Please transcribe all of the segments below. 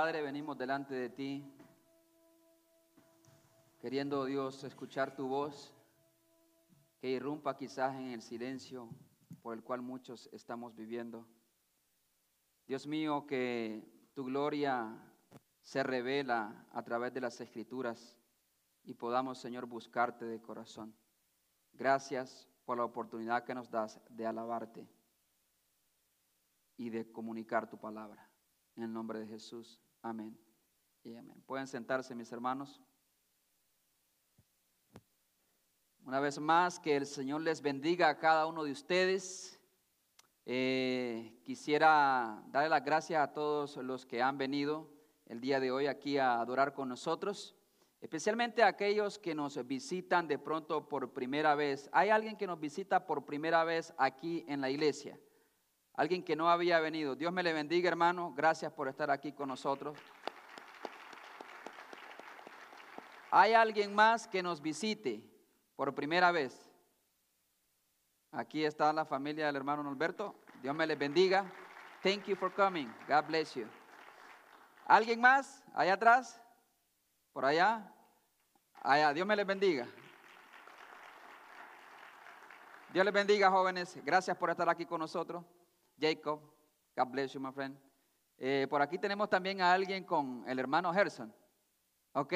Padre, venimos delante de ti, queriendo Dios escuchar tu voz, que irrumpa quizás en el silencio por el cual muchos estamos viviendo. Dios mío, que tu gloria se revela a través de las escrituras y podamos, Señor, buscarte de corazón. Gracias por la oportunidad que nos das de alabarte y de comunicar tu palabra. En el nombre de Jesús. Amén. Y amén. Pueden sentarse, mis hermanos. Una vez más, que el Señor les bendiga a cada uno de ustedes. Eh, quisiera darle las gracias a todos los que han venido el día de hoy aquí a adorar con nosotros, especialmente a aquellos que nos visitan de pronto por primera vez. ¿Hay alguien que nos visita por primera vez aquí en la iglesia? Alguien que no había venido. Dios me le bendiga, hermano. Gracias por estar aquí con nosotros. ¿Hay alguien más que nos visite por primera vez? Aquí está la familia del hermano Norberto. Dios me les bendiga. Thank you for coming. God bless you. ¿Alguien más? Allá atrás. Por allá. Allá. Dios me les bendiga. Dios les bendiga, jóvenes. Gracias por estar aquí con nosotros. Jacob. God bless you, my friend. Eh, por aquí tenemos también a alguien con el hermano Gerson. ¿Ok?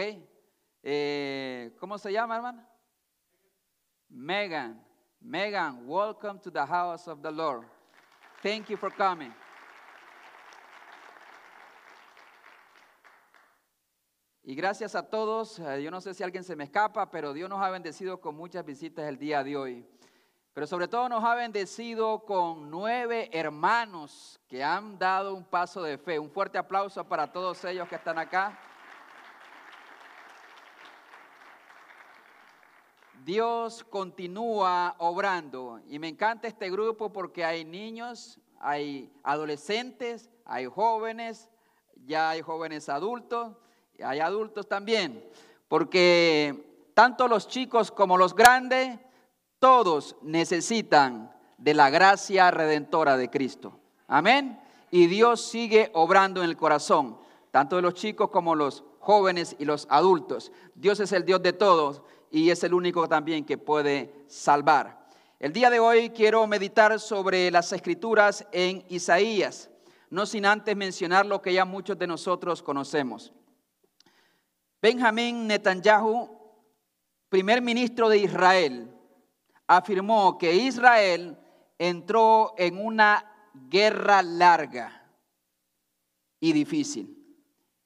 Eh, ¿Cómo se llama, hermano? Megan. Megan, welcome to the house of the Lord. Thank you for coming. Y gracias a todos, eh, yo no sé si alguien se me escapa, pero Dios nos ha bendecido con muchas visitas el día de hoy. Pero sobre todo nos ha bendecido con nueve hermanos que han dado un paso de fe. Un fuerte aplauso para todos ellos que están acá. Dios continúa obrando y me encanta este grupo porque hay niños, hay adolescentes, hay jóvenes, ya hay jóvenes adultos, hay adultos también, porque tanto los chicos como los grandes todos necesitan de la gracia redentora de Cristo. Amén. Y Dios sigue obrando en el corazón, tanto de los chicos como los jóvenes y los adultos. Dios es el Dios de todos y es el único también que puede salvar. El día de hoy quiero meditar sobre las escrituras en Isaías, no sin antes mencionar lo que ya muchos de nosotros conocemos. Benjamín Netanyahu, primer ministro de Israel, afirmó que Israel entró en una guerra larga y difícil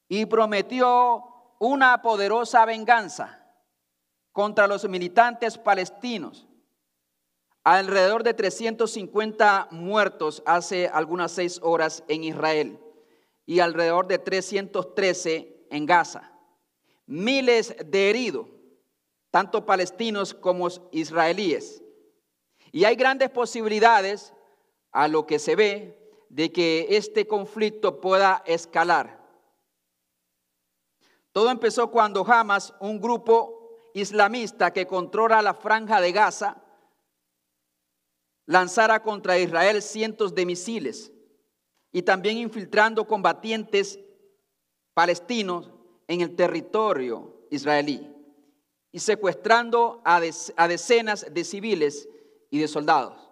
y prometió una poderosa venganza contra los militantes palestinos. Alrededor de 350 muertos hace algunas seis horas en Israel y alrededor de 313 en Gaza. Miles de heridos tanto palestinos como israelíes. Y hay grandes posibilidades, a lo que se ve, de que este conflicto pueda escalar. Todo empezó cuando Hamas, un grupo islamista que controla la franja de Gaza, lanzara contra Israel cientos de misiles y también infiltrando combatientes palestinos en el territorio israelí y secuestrando a, decenas de civiles y de soldados.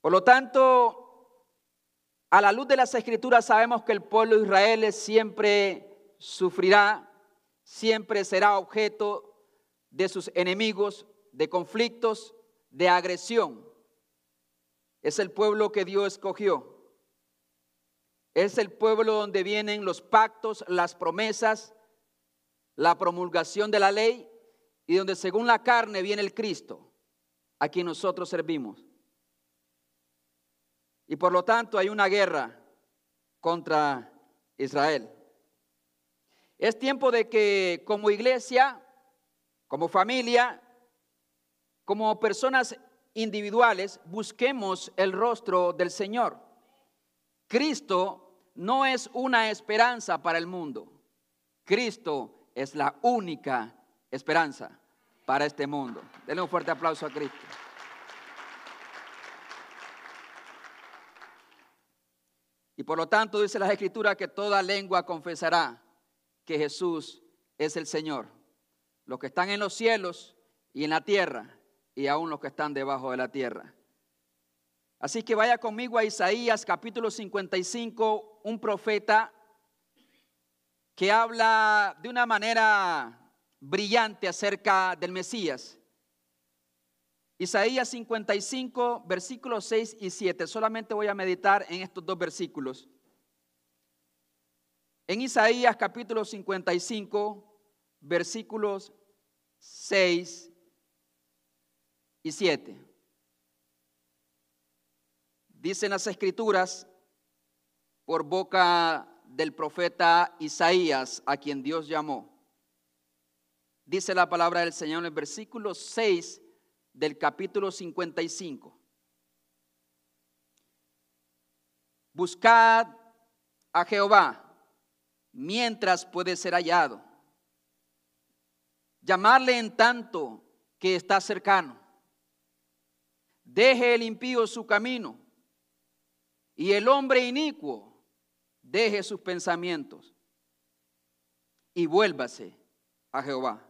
Por lo tanto, a la luz de las escrituras sabemos que el pueblo de Israel siempre sufrirá, siempre será objeto de sus enemigos, de conflictos, de agresión. Es el pueblo que Dios escogió. Es el pueblo donde vienen los pactos, las promesas, la promulgación de la ley y donde según la carne viene el Cristo, a quien nosotros servimos. Y por lo tanto hay una guerra contra Israel. Es tiempo de que como iglesia, como familia, como personas individuales, busquemos el rostro del Señor. Cristo no es una esperanza para el mundo. Cristo es la única esperanza para este mundo. Denle un fuerte aplauso a Cristo. Y por lo tanto dice la escritura que toda lengua confesará que Jesús es el Señor. Los que están en los cielos y en la tierra y aún los que están debajo de la tierra. Así que vaya conmigo a Isaías capítulo 55, un profeta que habla de una manera brillante acerca del Mesías. Isaías 55, versículos 6 y 7. Solamente voy a meditar en estos dos versículos. En Isaías capítulo 55, versículos 6 y 7. Dicen las escrituras por boca del profeta Isaías, a quien Dios llamó. Dice la palabra del Señor en el versículo 6 del capítulo 55. Buscad a Jehová mientras puede ser hallado. Llamarle en tanto que está cercano. Deje el impío su camino y el hombre inicuo deje sus pensamientos y vuélvase a Jehová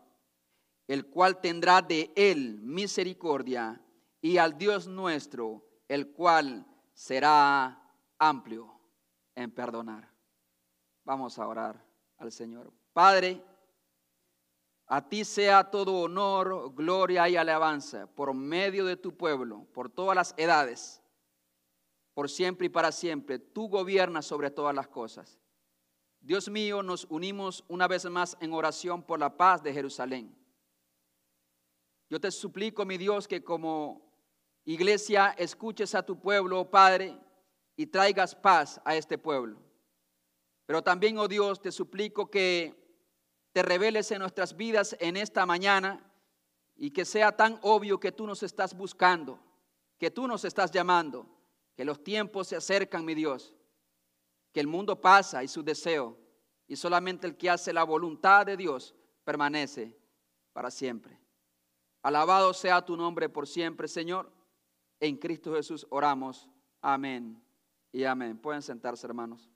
el cual tendrá de él misericordia, y al Dios nuestro, el cual será amplio en perdonar. Vamos a orar al Señor. Padre, a ti sea todo honor, gloria y alabanza por medio de tu pueblo, por todas las edades, por siempre y para siempre. Tú gobiernas sobre todas las cosas. Dios mío, nos unimos una vez más en oración por la paz de Jerusalén. Yo te suplico, mi Dios, que como iglesia escuches a tu pueblo, oh Padre, y traigas paz a este pueblo. Pero también, oh Dios, te suplico que te reveles en nuestras vidas en esta mañana y que sea tan obvio que tú nos estás buscando, que tú nos estás llamando, que los tiempos se acercan, mi Dios, que el mundo pasa y su deseo, y solamente el que hace la voluntad de Dios permanece para siempre. Alabado sea tu nombre por siempre, Señor. En Cristo Jesús oramos. Amén y amén. Pueden sentarse, hermanos.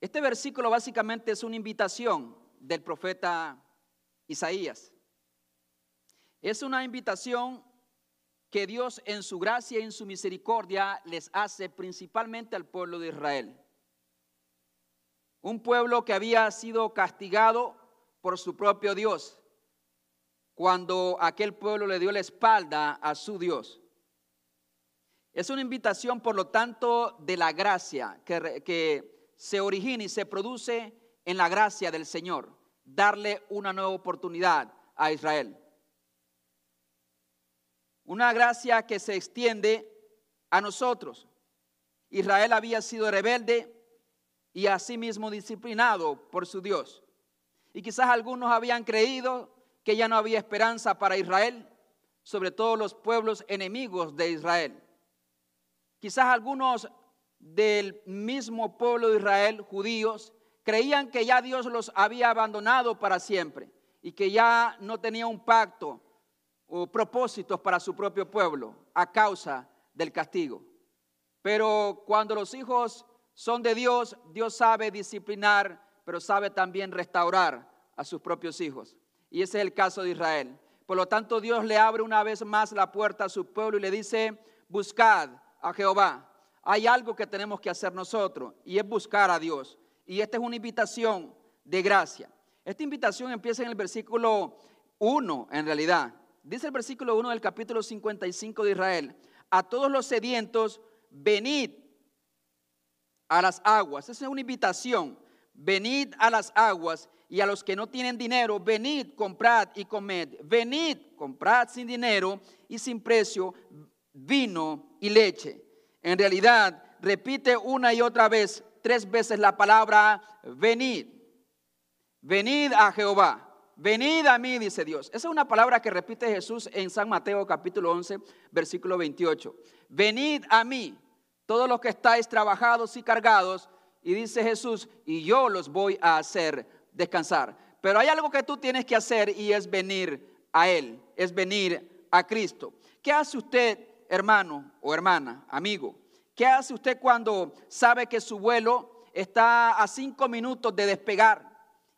Este versículo básicamente es una invitación del profeta Isaías. Es una invitación que Dios en su gracia y en su misericordia les hace principalmente al pueblo de Israel. Un pueblo que había sido castigado por su propio Dios cuando aquel pueblo le dio la espalda a su Dios. Es una invitación, por lo tanto, de la gracia que, se origina y se produce en la gracia del Señor, darle una nueva oportunidad a Israel. Una gracia que se extiende a nosotros. Israel había sido rebelde, y asimismo disciplinado por su Dios. Y quizás algunos habían creído que ya no había esperanza para Israel, sobre todo los pueblos enemigos de Israel. Quizás algunos del mismo pueblo de Israel, judíos, creían que ya Dios los había abandonado para siempre y que ya no tenía un pacto o propósitos para su propio pueblo a causa del castigo. Pero cuando los hijos son de Dios, Dios sabe disciplinar, pero sabe también restaurar a sus propios hijos. Y ese es el caso de Israel. Por lo tanto, Dios le abre una vez más la puerta a su pueblo y le dice, buscad a Jehová. Hay algo que tenemos que hacer nosotros y es buscar a Dios. Y esta es una invitación de gracia. Esta invitación empieza en el versículo 1, en realidad. Dice el versículo 1 del capítulo 55 de Israel. A todos los sedientos, venid a las aguas. Esa es una invitación. Venid a las aguas y a los que no tienen dinero, venid, comprad y comed. Venid, comprad sin dinero y sin precio vino y leche. En realidad, repite una y otra vez, tres veces la palabra venid. Venid a Jehová. Venid a mí, dice Dios. Esa es una palabra que repite Jesús en San Mateo capítulo 11, versículo 28. Venid a mí todos los que estáis trabajados y cargados, y dice Jesús, y yo los voy a hacer descansar. Pero hay algo que tú tienes que hacer y es venir a Él, es venir a Cristo. ¿Qué hace usted hermano o hermana, amigo? ¿Qué hace usted cuando sabe que su vuelo está a cinco minutos de despegar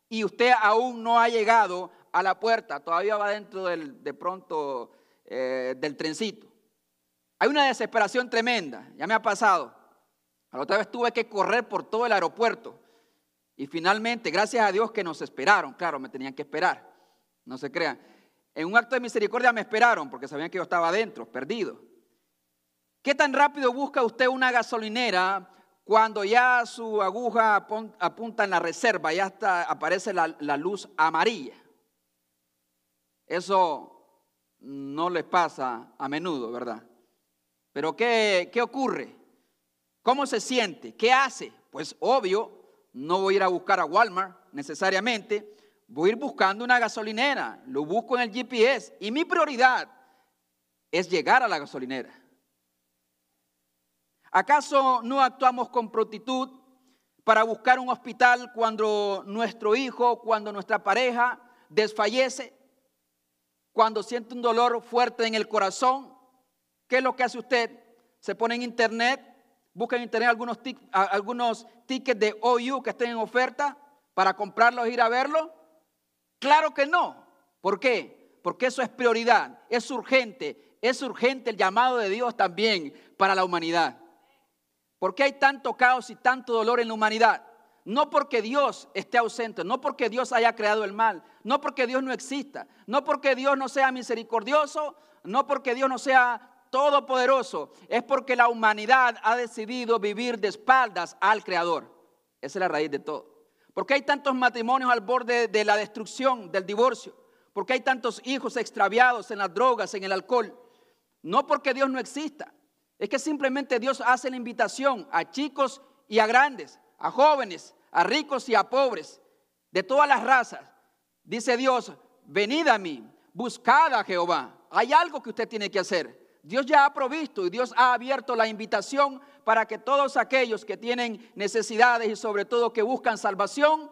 y usted aún no ha llegado a la puerta? Todavía va dentro del, de pronto eh, del trencito. Hay una desesperación tremenda, ya me ha pasado. La otra vez tuve que correr por todo el aeropuerto. Y finalmente, gracias a Dios que nos esperaron, claro, me tenían que esperar, no se crean. En un acto de misericordia me esperaron porque sabían que yo estaba adentro, perdido. ¿Qué tan rápido busca usted una gasolinera cuando ya su aguja apunta en la reserva, ya aparece la, la luz amarilla? Eso no les pasa a menudo, ¿verdad? Pero ¿qué, qué ocurre? ¿Cómo se siente? ¿Qué hace? Pues obvio, no voy a ir a buscar a Walmart necesariamente, voy a ir buscando una gasolinera, lo busco en el GPS y mi prioridad es llegar a la gasolinera. ¿Acaso no actuamos con prontitud para buscar un hospital cuando nuestro hijo, cuando nuestra pareja desfallece, cuando siente un dolor fuerte en el corazón? ¿Qué es lo que hace usted? Se pone en internet, busca en internet algunos, algunos tickets de OU que estén en oferta para comprarlos e ir a verlo. Claro que no. ¿Por qué? Porque eso es prioridad, es urgente, es urgente el llamado de Dios también para la humanidad. ¿Por qué hay tanto caos y tanto dolor en la humanidad? No porque Dios esté ausente, no porque Dios haya creado el mal, no porque Dios no exista, no porque Dios no sea misericordioso, no porque Dios no sea todopoderoso, es porque la humanidad ha decidido vivir de espaldas al Creador. Esa es la raíz de todo. ¿Por qué hay tantos matrimonios al borde de la destrucción, del divorcio? ¿Por qué hay tantos hijos extraviados en las drogas, en el alcohol? No porque Dios no exista, es que simplemente Dios hace la invitación a chicos y a grandes, a jóvenes, a ricos y a pobres, de todas las razas. Dice Dios, venid a mí, buscad a Jehová. Hay algo que usted tiene que hacer. Dios ya ha provisto y Dios ha abierto la invitación para que todos aquellos que tienen necesidades y sobre todo que buscan salvación,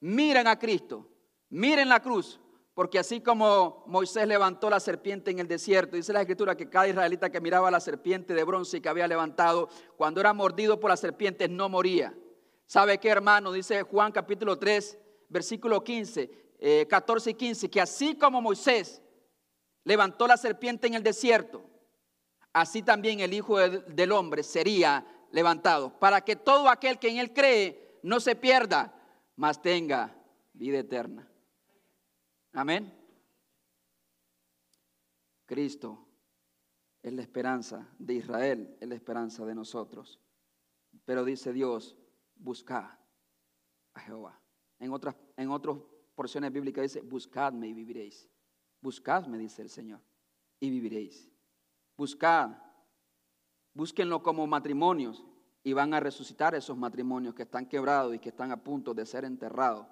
miren a Cristo, miren la cruz, porque así como Moisés levantó la serpiente en el desierto, dice la escritura que cada israelita que miraba la serpiente de bronce que había levantado, cuando era mordido por la serpiente no moría. ¿Sabe qué, hermano? Dice Juan capítulo 3, versículo 15, 14 eh, y 15, que así como Moisés levantó la serpiente en el desierto, así también el Hijo del Hombre sería levantado, para que todo aquel que en él cree no se pierda, mas tenga vida eterna. Amén. Cristo es la esperanza de Israel, es la esperanza de nosotros. Pero dice Dios, buscad a Jehová. En otras, en otras porciones bíblicas dice, buscadme y viviréis. Buscadme, dice el Señor, y viviréis. Buscad, búsquenlo como matrimonios y van a resucitar esos matrimonios que están quebrados y que están a punto de ser enterrados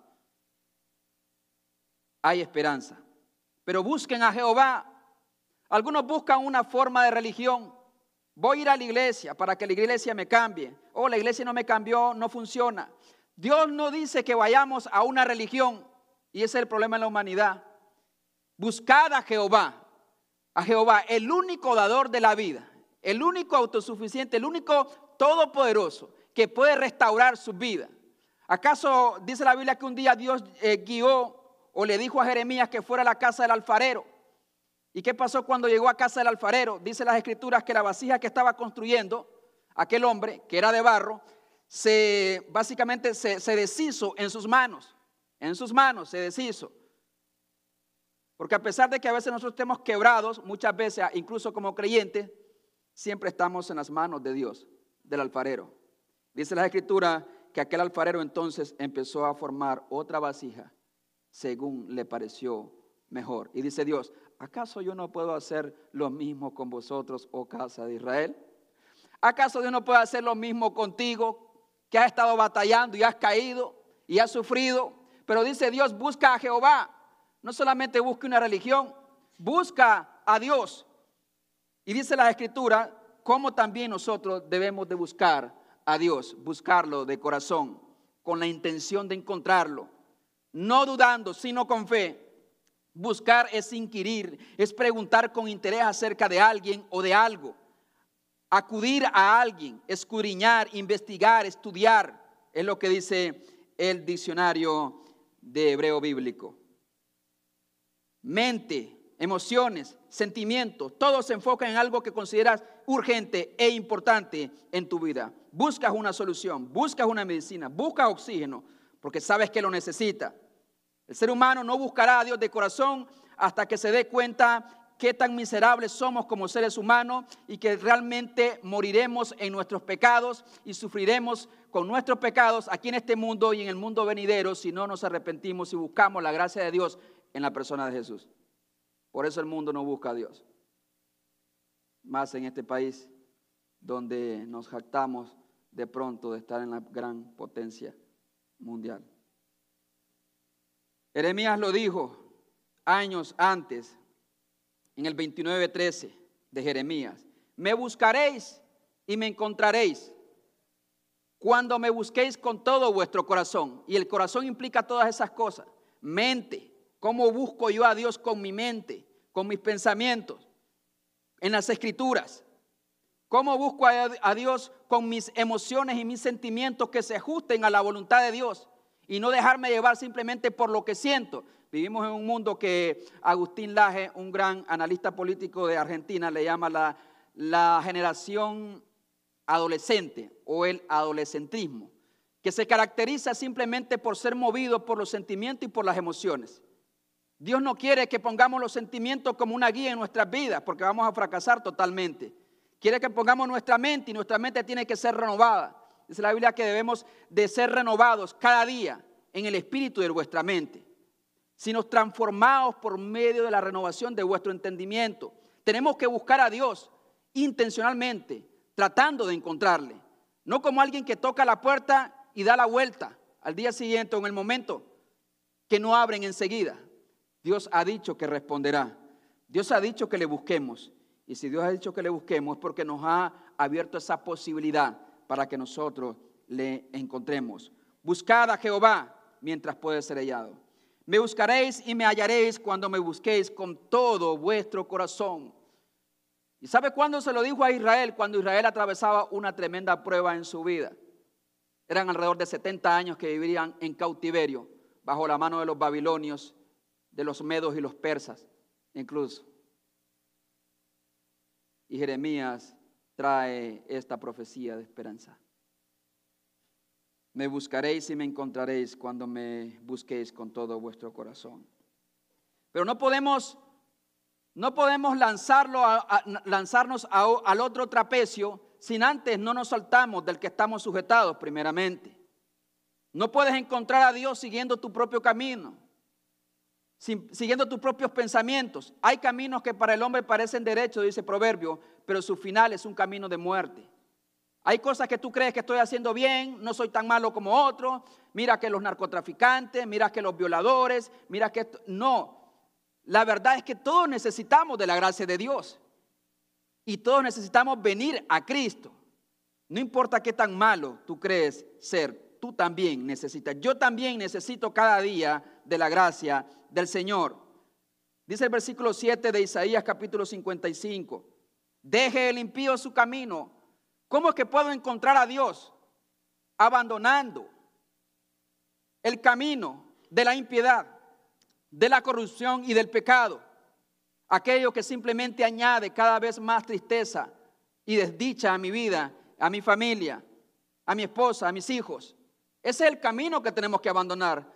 hay esperanza. Pero busquen a Jehová. Algunos buscan una forma de religión. Voy a ir a la iglesia para que la iglesia me cambie. Oh, la iglesia no me cambió, no funciona. Dios no dice que vayamos a una religión. Y ese es el problema en la humanidad. Buscad a Jehová. A Jehová, el único dador de la vida. El único autosuficiente, el único todopoderoso que puede restaurar su vida. ¿Acaso dice la Biblia que un día Dios eh, guió o le dijo a Jeremías que fuera a la casa del alfarero. ¿Y qué pasó cuando llegó a casa del alfarero? Dice las escrituras que la vasija que estaba construyendo aquel hombre, que era de barro, se básicamente se, deshizo en sus manos. En sus manos se deshizo. Porque a pesar de que a veces nosotros estemos quebrados, muchas veces, incluso como creyentes, siempre estamos en las manos de Dios, del alfarero. Dice la escritura que aquel alfarero entonces empezó a formar otra vasija según le pareció mejor. Y dice Dios, ¿acaso yo no puedo hacer lo mismo con vosotros, oh casa de Israel? ¿Acaso Dios no puede hacer lo mismo contigo, que has estado batallando y has caído y has sufrido? Pero dice Dios, busca a Jehová. No solamente busca una religión, busca a Dios. Y dice la escritura, cómo también nosotros debemos de buscar a Dios, buscarlo de corazón, con la intención de encontrarlo no dudando, sino con fe. Buscar es inquirir, es preguntar con interés acerca de alguien o de algo. acudir a alguien, escudriñar, investigar, estudiar, es lo que dice el diccionario de hebreo bíblico. Mente, emociones, sentimientos, todo se enfoca en algo que consideras urgente e importante en tu vida. Buscas una solución, buscas una medicina, buscas oxígeno, porque sabes que lo necesita. El ser humano no buscará a Dios de corazón hasta que se dé cuenta qué tan miserables somos como seres humanos y que realmente moriremos en nuestros pecados y sufriremos con nuestros pecados aquí en este mundo y en el mundo venidero si no nos arrepentimos y buscamos la gracia de Dios en la persona de Jesús. Por eso el mundo no busca a Dios. Más en este país donde nos jactamos de pronto de estar en la gran potencia mundial. Jeremías lo dijo años antes, en el 29.13 de Jeremías. Me buscaréis y me encontraréis cuando me busquéis con todo vuestro corazón. Y el corazón implica todas esas cosas. Mente, ¿cómo busco yo a Dios con mi mente, con mis pensamientos? En las escrituras. ¿Cómo busco a Dios con mis emociones y mis sentimientos que se ajusten a la voluntad de Dios? Y no dejarme llevar simplemente por lo que siento. Vivimos en un mundo que Agustín Laje, un gran analista político de Argentina, le llama la, la generación adolescente o el adolescentrismo, que se caracteriza simplemente por ser movido por los sentimientos y por las emociones. Dios no quiere que pongamos los sentimientos como una guía en nuestras vidas, porque vamos a fracasar totalmente. Quiere que pongamos nuestra mente y nuestra mente tiene que ser renovada. Dice la Biblia que debemos de ser renovados cada día en el espíritu de vuestra mente sino transformados por medio de la renovación de vuestro entendimiento. Tenemos que buscar a Dios intencionalmente, tratando de encontrarle. No como alguien que toca la puerta y da la vuelta al día siguiente o en el momento que no abren enseguida. Dios ha dicho que responderá. Dios ha dicho que le busquemos. Y si Dios ha dicho que le busquemos es porque nos ha abierto esa posibilidad para que nosotros le encontremos. Buscad a Jehová mientras puede ser hallado. Me buscaréis y me hallaréis cuando me busquéis con todo vuestro corazón. ¿Y sabe cuándo se lo dijo a Israel? Cuando Israel atravesaba una tremenda prueba en su vida. Eran alrededor de 70 años que vivirían en cautiverio, bajo la mano de los babilonios, de los medos y los persas, incluso. Y Jeremías trae esta profecía de esperanza. Me buscaréis y me encontraréis cuando me busquéis con todo vuestro corazón. Pero no podemos, no podemos lanzarlo lanzarnos al otro trapecio sin antes no nos saltamos del que estamos sujetados primeramente. No puedes encontrar a Dios siguiendo tu propio camino, siguiendo tus propios pensamientos. Hay caminos que para el hombre parecen derechos, dice Proverbio, pero su final es un camino de muerte. Hay cosas que tú crees que estoy haciendo bien, no soy tan malo como otro. Mira que los narcotraficantes, mira que los violadores, mira que no. La verdad es que todos necesitamos de la gracia de Dios. Y todos necesitamos venir a Cristo. No importa qué tan malo tú crees ser, tú también necesitas. Yo también necesito cada día de la gracia del Señor. Dice el versículo 7 de Isaías capítulo 55. Deje el impío su camino ¿Cómo es que puedo encontrar a Dios? Abandonando el camino de la impiedad, de la corrupción y del pecado. Aquello que simplemente añade cada vez más tristeza y desdicha a mi vida, a mi familia, a mi esposa, a mis hijos. Ese es el camino que tenemos que abandonar.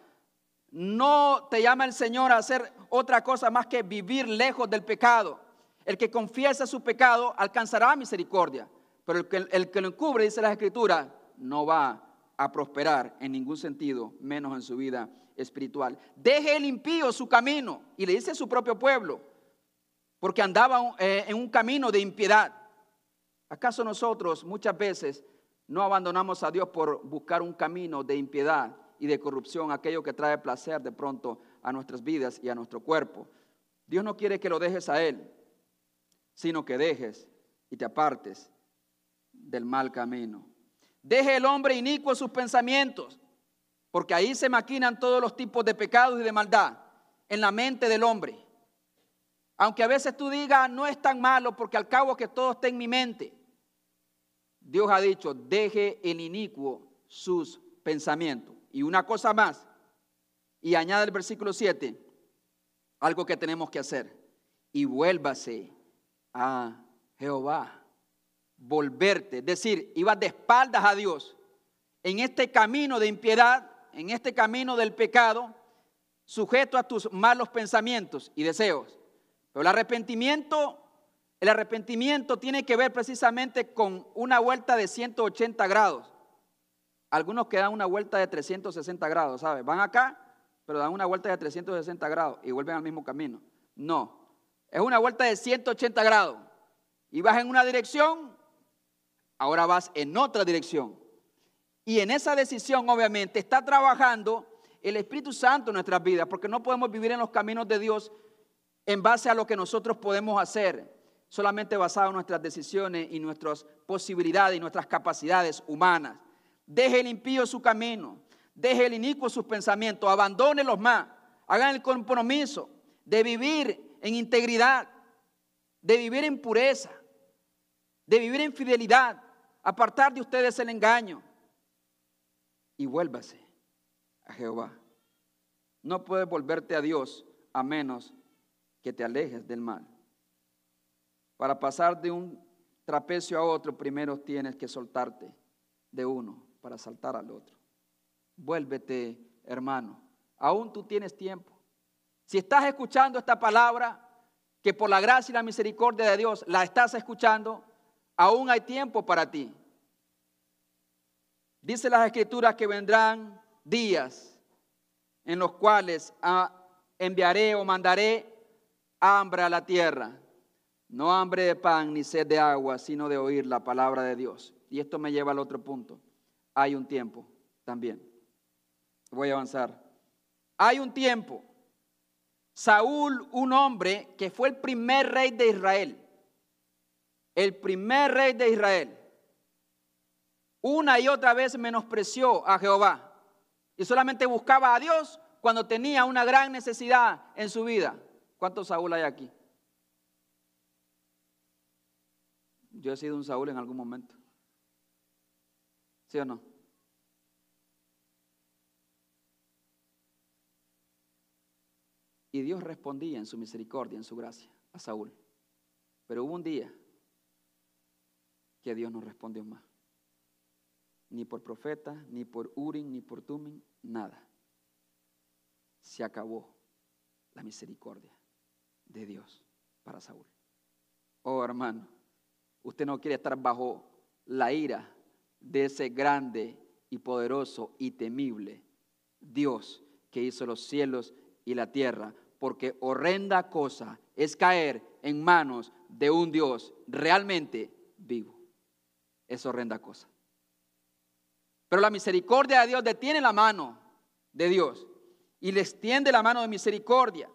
No te llama el Señor a hacer otra cosa más que vivir lejos del pecado. El que confiesa su pecado alcanzará misericordia. Pero el que, lo encubre, dice la Escritura, no va a prosperar en ningún sentido, menos en su vida espiritual. Deje el impío su camino, y le dice a su propio pueblo, porque andaba eh, en un camino de impiedad. ¿Acaso nosotros muchas veces no abandonamos a Dios por buscar un camino de impiedad y de corrupción, aquello que trae placer de pronto a nuestras vidas y a nuestro cuerpo? Dios no quiere que lo dejes a Él, sino que dejes y te apartes del mal camino. Deje el hombre inicuo sus pensamientos, porque ahí se maquinan todos los tipos de pecados y de maldad en la mente del hombre. Aunque a veces tú digas, no es tan malo, porque al cabo que todo está en mi mente. Dios ha dicho, deje el inicuo sus pensamientos. Y una cosa más, y añade el versículo 7, algo que tenemos que hacer, y vuélvase a Jehová, volverte, es decir, ibas de espaldas a Dios en este camino de impiedad, en este camino del pecado, sujeto a tus malos pensamientos y deseos. Pero el arrepentimiento, el arrepentimiento tiene que ver precisamente con una vuelta de 180 grados. Algunos que dan una vuelta de 360 grados, ¿sabes? Van acá, pero dan una vuelta de 360 grados y vuelven al mismo camino. No, es una vuelta de 180 grados. Y vas en una dirección, ahora vas en otra dirección. Y en esa decisión, obviamente, está trabajando el Espíritu Santo en nuestras vidas, porque no podemos vivir en los caminos de Dios en base a lo que nosotros podemos hacer, solamente basado en nuestras decisiones y nuestras posibilidades y nuestras capacidades humanas. Deje el impío su camino, deje el inicuo sus pensamientos, abandone los más, hagan el compromiso de vivir en integridad, de vivir en pureza, de vivir en fidelidad, apartar de ustedes el engaño y vuélvase a Jehová. No puedes volverte a Dios a menos que te alejes del mal. Para pasar de un trapecio a otro, primero tienes que soltarte de uno para saltar al otro. Vuélvete, hermano. Aún tú tienes tiempo. Si estás escuchando esta palabra, que por la gracia y la misericordia de Dios la estás escuchando, aún hay tiempo para ti. Dice las escrituras que vendrán días en los cuales ah, enviaré o mandaré hambre a la tierra. No hambre de pan ni sed de agua, sino de oír la palabra de Dios. Y esto me lleva al otro punto. Hay un tiempo también. Voy a avanzar. Hay un tiempo. Saúl, un hombre que fue el primer rey de Israel. El primer rey de Israel. Una y otra vez menospreció a Jehová. Y solamente buscaba a Dios cuando tenía una gran necesidad en su vida. ¿Cuántos Saúl hay aquí? Yo he sido un Saúl en algún momento. ¿Sí o no? Y Dios respondía en su misericordia, en su gracia, a Saúl. Pero hubo un día que Dios no respondió más. Ni por profeta, ni por Urim, ni por Tumim, nada. Se acabó la misericordia de Dios para Saúl. Oh hermano, usted no quiere estar bajo la ira de ese grande y poderoso y temible Dios que hizo los cielos y la tierra, porque horrenda cosa es caer en manos de un Dios realmente vivo. Es horrenda cosa. Pero la misericordia de Dios detiene la mano de Dios y le extiende la mano de misericordia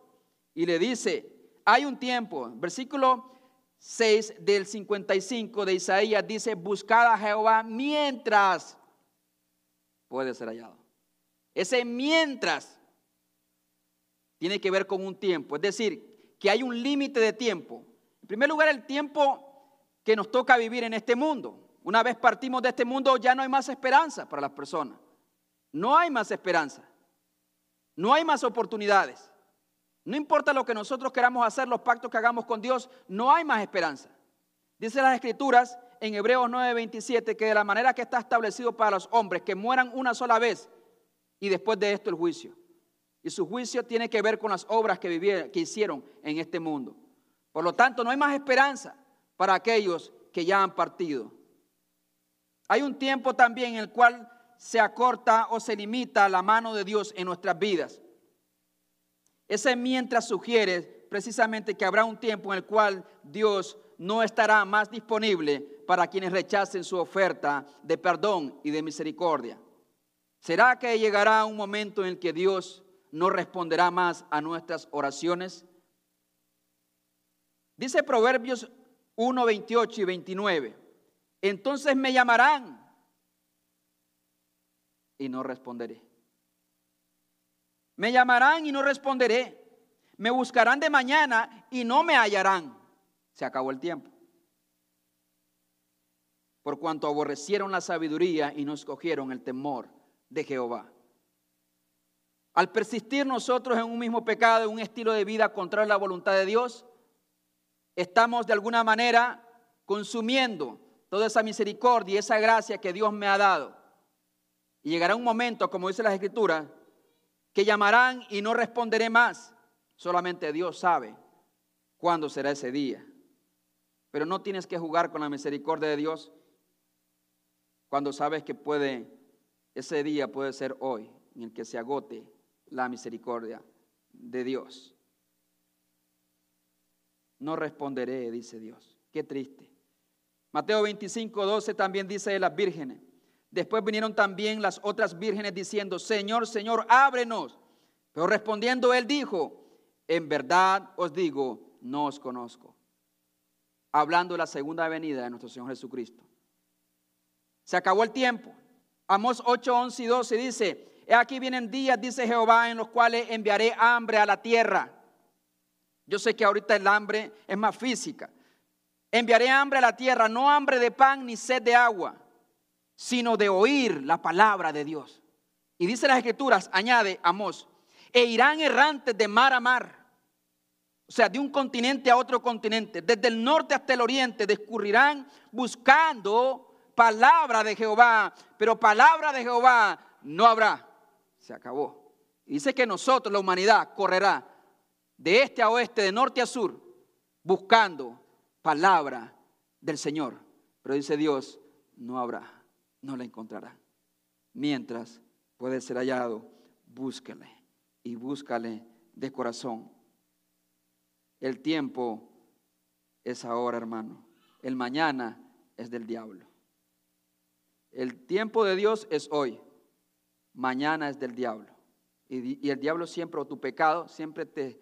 y le dice, hay un tiempo, versículo 6 del 55 de Isaías dice, buscad a Jehová mientras puede ser hallado. Ese mientras tiene que ver con un tiempo, es decir, que hay un límite de tiempo. En primer lugar, el tiempo que nos toca vivir en este mundo. Una vez partimos de este mundo ya no hay más esperanza para las personas. No hay más esperanza. No hay más oportunidades. No importa lo que nosotros queramos hacer, los pactos que hagamos con Dios, no hay más esperanza. Dice las escrituras en Hebreos 9:27 que de la manera que está establecido para los hombres, que mueran una sola vez y después de esto el juicio. Y su juicio tiene que ver con las obras que, vivieron, que hicieron en este mundo. Por lo tanto, no hay más esperanza para aquellos que ya han partido. Hay un tiempo también en el cual se acorta o se limita la mano de Dios en nuestras vidas. Ese mientras sugiere precisamente que habrá un tiempo en el cual Dios no estará más disponible para quienes rechacen su oferta de perdón y de misericordia. ¿Será que llegará un momento en el que Dios no responderá más a nuestras oraciones? Dice Proverbios 1, 28 y 29. Entonces me llamarán y no responderé. Me llamarán y no responderé. Me buscarán de mañana y no me hallarán. Se acabó el tiempo. por cuanto aborrecieron la sabiduría y no escogieron el temor de Jehová. Al persistir nosotros en un mismo pecado, en un estilo de vida contrario a la voluntad de Dios, estamos de alguna manera consumiendo toda esa misericordia y esa gracia que Dios me ha dado. Y llegará un momento, como dice la Escritura, que llamarán y no responderé más. Solamente Dios sabe cuándo será ese día. Pero no tienes que jugar con la misericordia de Dios cuando sabes que puede, ese día puede ser hoy, en el que se agote la misericordia de Dios. No responderé, dice Dios. Qué triste. Mateo 25, 12 también dice de las vírgenes. Después vinieron también las otras vírgenes diciendo, Señor, Señor, ábrenos. Pero respondiendo él dijo, en verdad os digo, no os conozco. Hablando de la segunda venida de nuestro Señor Jesucristo. Se acabó el tiempo. Amos 8, 11 y 12 dice, He aquí vienen días, dice Jehová, en los cuales enviaré hambre a la tierra. Yo sé que ahorita el hambre es más física. Enviaré hambre a la tierra, no hambre de pan ni sed de agua, sino de oír la palabra de Dios. Y dice las escrituras, añade Amos, e irán errantes de mar a mar. O sea, de un continente a otro continente, desde el norte hasta el oriente, discurrirán buscando palabra de Jehová, pero palabra de Jehová no habrá. Se acabó. Y dice que nosotros, la humanidad, correrá de este a oeste, de norte a sur, buscando palabra del Señor. Pero dice Dios, no habrá no la encontrará. Mientras puede ser hallado, búsquele y búscale de corazón. El tiempo es ahora, hermano. El mañana es del diablo. El tiempo de Dios es hoy. Mañana es del diablo. Y, el diablo siempre, o tu pecado, siempre te,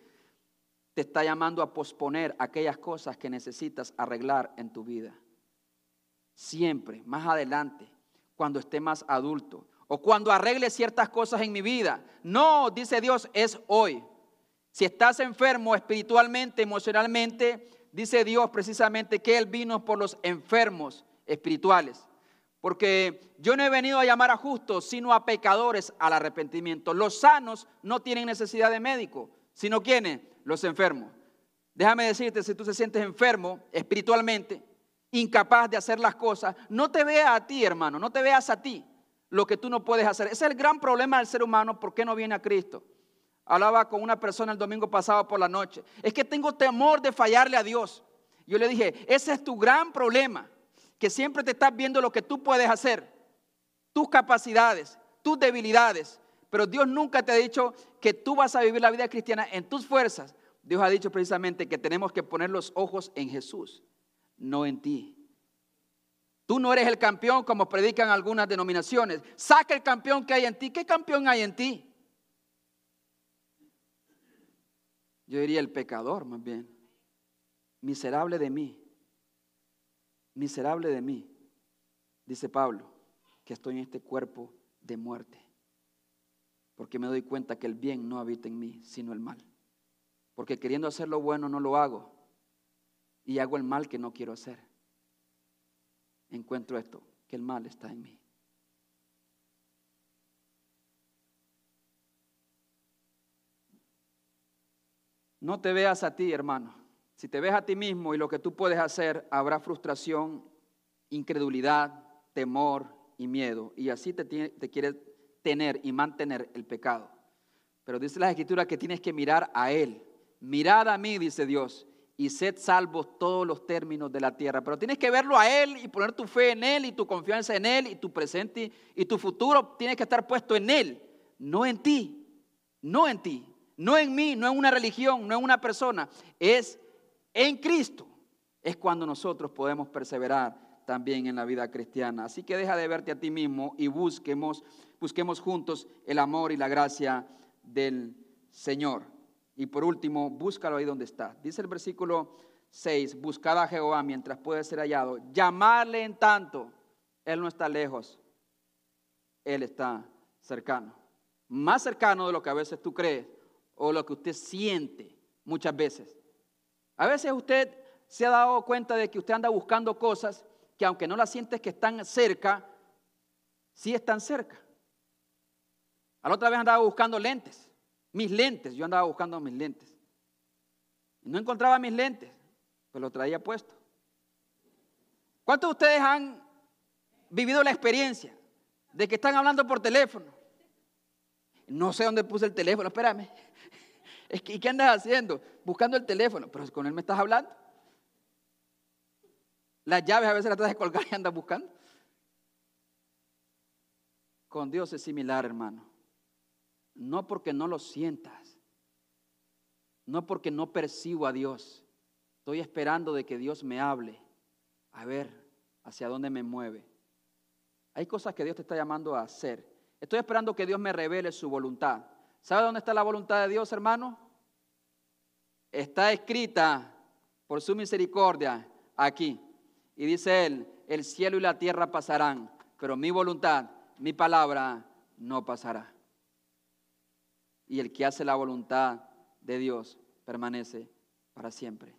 te está llamando a posponer aquellas cosas que necesitas arreglar en tu vida. Siempre, más adelante cuando esté más adulto o cuando arregle ciertas cosas en mi vida. No, dice Dios, es hoy. Si estás enfermo espiritualmente, emocionalmente, dice Dios precisamente que Él vino por los enfermos espirituales. Porque yo no he venido a llamar a justos, sino a pecadores al arrepentimiento. Los sanos no tienen necesidad de médico, sino quienes? Los enfermos. Déjame decirte, si tú te sientes enfermo espiritualmente, incapaz de hacer las cosas, no te vea a ti, hermano, no te veas a ti lo que tú no puedes hacer. Ese es el gran problema del ser humano, ¿por qué no viene a Cristo? Hablaba con una persona el domingo pasado por la noche. Es que tengo temor de fallarle a Dios. Yo le dije, ese es tu gran problema, que siempre te estás viendo lo que tú puedes hacer, tus capacidades, tus debilidades. Pero Dios nunca te ha dicho que tú vas a vivir la vida cristiana en tus fuerzas. Dios ha dicho precisamente que tenemos que poner los ojos en Jesús no en ti. Tú no eres el campeón como predican algunas denominaciones. Saca el campeón que hay en ti. ¿Qué campeón hay en ti? Yo diría el pecador más bien. Miserable de mí. Miserable de mí. Dice Pablo, que estoy en este cuerpo de muerte. Porque me doy cuenta que el bien no habita en mí, sino el mal. Porque queriendo hacer lo bueno no lo hago, y hago el mal que no quiero hacer, encuentro esto, que el mal está en mí. No te veas a ti, hermano. Si te ves a ti mismo y lo que tú puedes hacer, habrá frustración, incredulidad, temor y miedo. Y así te, te quiere tener y mantener el pecado. Pero dice la escritura que tienes que mirar a Él. Mirad a mí, dice Dios, y sed salvos todos los términos de la tierra. Pero tienes que verlo a Él y poner tu fe en Él y tu confianza en Él y tu presente y tu futuro tiene que estar puesto en Él, no en ti, no en ti, no en mí, no en una religión, no en una persona, es en Cristo. Es cuando nosotros podemos perseverar también en la vida cristiana. Así que deja de verte a ti mismo y busquemos, busquemos juntos el amor y la gracia del Señor. Y por último, búscalo ahí donde está. Dice el versículo 6, buscad a Jehová mientras puede ser hallado. Llamarle en tanto, Él no está lejos, Él está cercano. Más cercano de lo que a veces tú crees o lo que usted siente muchas veces. A veces usted se ha dado cuenta de que usted anda buscando cosas que aunque no las sientes que están cerca, sí están cerca. A la otra vez andaba buscando lentes, mis lentes, yo andaba buscando mis lentes. Y no encontraba mis lentes, pues lo traía puesto. ¿Cuántos de ustedes han vivido la experiencia de que están hablando por teléfono? No sé dónde puse el teléfono, espérame. ¿Y qué andas haciendo? Buscando el teléfono, pero con él me estás hablando. Las llaves a veces las traes colgar y andas buscando. Con Dios es similar, hermano. No porque no lo sientas, no porque no percibo a Dios. Estoy esperando de que Dios me hable, a ver hacia dónde me mueve. Hay cosas que Dios te está llamando a hacer. Estoy esperando que Dios me revele su voluntad. ¿Sabe dónde está la voluntad de Dios, hermano? Está escrita por su misericordia aquí. Y dice él, el cielo y la tierra pasarán, pero mi voluntad, mi palabra no pasará. Y el que hace la voluntad de Dios permanece para siempre.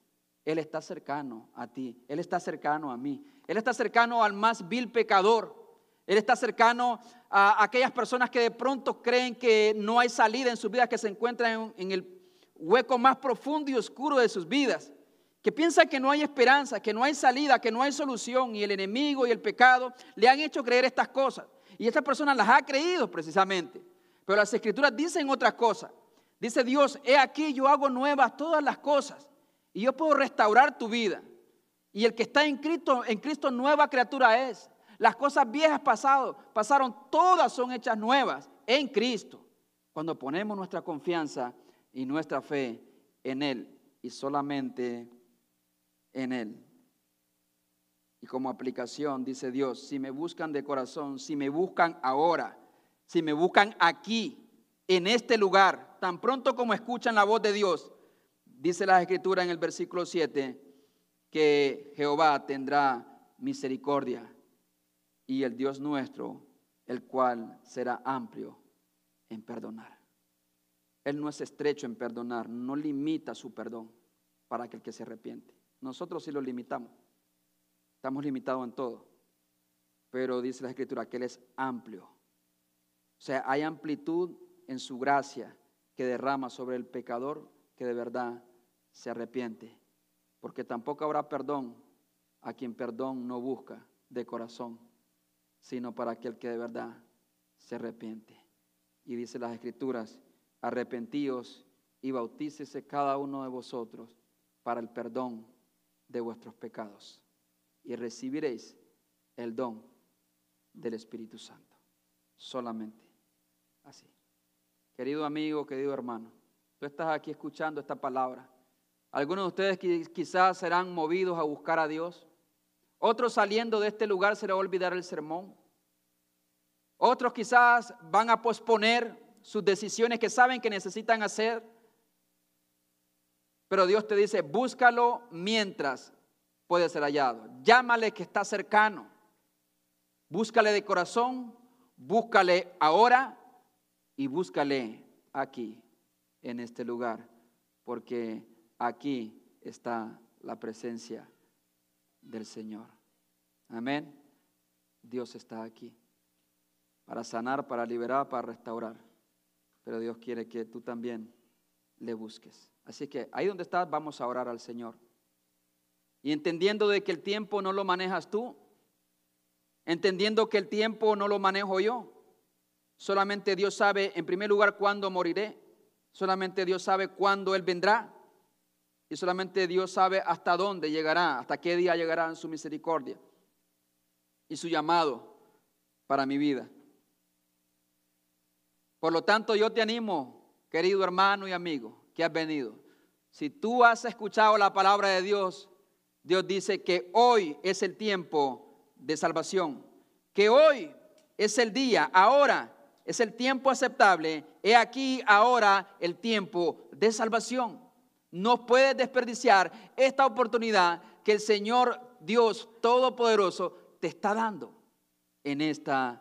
Él está cercano a ti, Él está cercano a mí, Él está cercano al más vil pecador, Él está cercano a aquellas personas que de pronto creen que no hay salida en sus vidas, que se encuentran en, el hueco más profundo y oscuro de sus vidas, que piensan que no hay esperanza, que no hay salida, que no hay solución y el enemigo y el pecado le han hecho creer estas cosas. Y esta persona las ha creído precisamente. Pero las escrituras dicen otras cosas. Dice Dios, he aquí yo hago nuevas todas las cosas y yo puedo restaurar tu vida. Y el que está en Cristo, en Cristo nueva criatura es. Las cosas viejas pasado, pasaron, todas son hechas nuevas en Cristo. Cuando ponemos nuestra confianza y nuestra fe en Él y solamente en Él. Y como aplicación dice Dios, si me buscan de corazón, si me buscan ahora, si me buscan aquí, en este lugar, tan pronto como escuchan la voz de Dios, dice la escritura en el versículo 7, que Jehová tendrá misericordia y el Dios nuestro, el cual será amplio en perdonar. Él no es estrecho en perdonar, no limita su perdón para aquel que se arrepiente. Nosotros sí lo limitamos. Estamos limitados en todo. Pero dice la escritura que Él es amplio. O sea, hay amplitud en su gracia que derrama sobre el pecador que de verdad se arrepiente. Porque tampoco habrá perdón a quien perdón no busca de corazón, sino para aquel que de verdad se arrepiente. Y dice las escrituras, arrepentíos y bautícese cada uno de vosotros para el perdón de vuestros pecados y recibiréis el don del Espíritu Santo. Solamente así. Querido amigo, querido hermano, tú estás aquí escuchando esta palabra. Algunos de ustedes quizás serán movidos a buscar a Dios. Otros saliendo de este lugar se les va a olvidar el sermón. Otros quizás van a posponer sus decisiones que saben que necesitan hacer. Pero Dios te dice, búscalo mientras puede ser hallado. Llámale que está cercano. Búscale de corazón, búscale ahora y búscale aquí, en este lugar, porque aquí está la presencia del Señor. Amén. Dios está aquí para sanar, para liberar, para restaurar. Pero Dios quiere que tú también le busques. Así que ahí donde estás, vamos a orar al Señor. Y entendiendo de que el tiempo no lo manejas tú, entendiendo que el tiempo no lo manejo yo, solamente Dios sabe en primer lugar cuándo moriré, solamente Dios sabe cuándo Él vendrá y solamente Dios sabe hasta dónde llegará, hasta qué día llegará su misericordia y su llamado para mi vida. Por lo tanto, yo te animo, querido hermano y amigo, que has venido. Si tú has escuchado la palabra de Dios, Dios dice que hoy es el tiempo de salvación, que hoy es el día, ahora es el tiempo aceptable, he aquí ahora el tiempo de salvación. No puedes desperdiciar esta oportunidad que el Señor Dios Todopoderoso te está dando en esta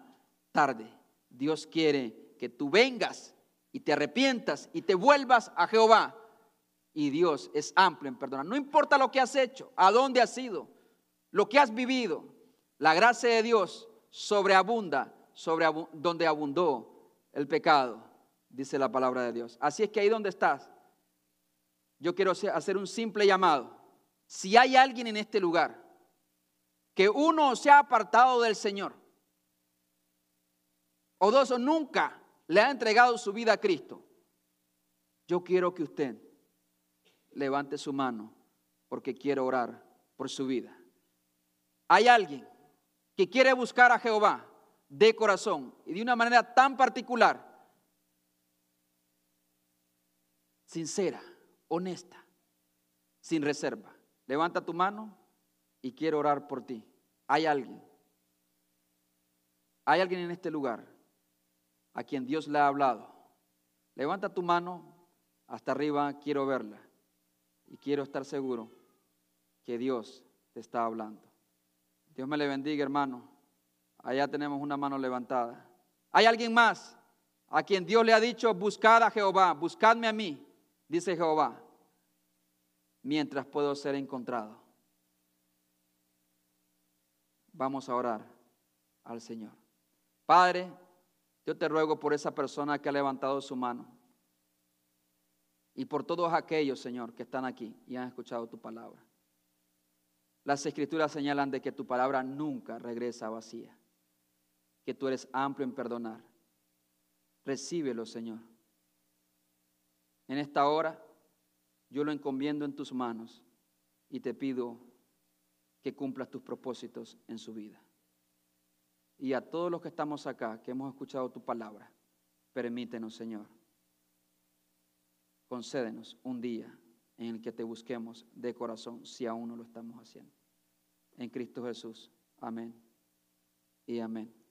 tarde. Dios quiere que tú vengas y te arrepientas y te vuelvas a Jehová y Dios es amplio en perdonar. No importa lo que has hecho, a dónde has ido, lo que has vivido. La gracia de Dios sobreabunda sobre donde abundó el pecado, dice la palabra de Dios. Así es que ahí donde estás, yo quiero hacer un simple llamado. Si hay alguien en este lugar que uno se ha apartado del Señor, o dos, nunca le ha entregado su vida a Cristo, yo quiero que usted levante su mano porque quiero orar por su vida. Hay alguien que quiere buscar a Jehová de corazón y de una manera tan particular, sincera, honesta, sin reserva. Levanta tu mano y quiero orar por ti. Hay alguien. Hay alguien en este lugar a quien Dios le ha hablado. Levanta tu mano hasta arriba, quiero verla. Y quiero estar seguro que Dios te está hablando. Dios me le bendiga, hermano. Allá tenemos una mano levantada. ¿Hay alguien más a quien Dios le ha dicho, buscad a Jehová, buscadme a mí, dice Jehová, mientras puedo ser encontrado? Vamos a orar al Señor. Padre, yo te ruego por esa persona que ha levantado su mano y por todos aquellos, Señor, que están aquí y han escuchado tu palabra. Las escrituras señalan de que tu palabra nunca regresa vacía, que tú eres amplio en perdonar. Recíbelo, Señor. En esta hora yo lo encomiendo en tus manos y te pido que cumplas tus propósitos en su vida y a todos los que estamos acá, que hemos escuchado tu palabra, permítenos, Señor, concédenos un día en el que te busquemos de corazón, si aún no lo estamos haciendo. En Cristo Jesús. Amén y amén.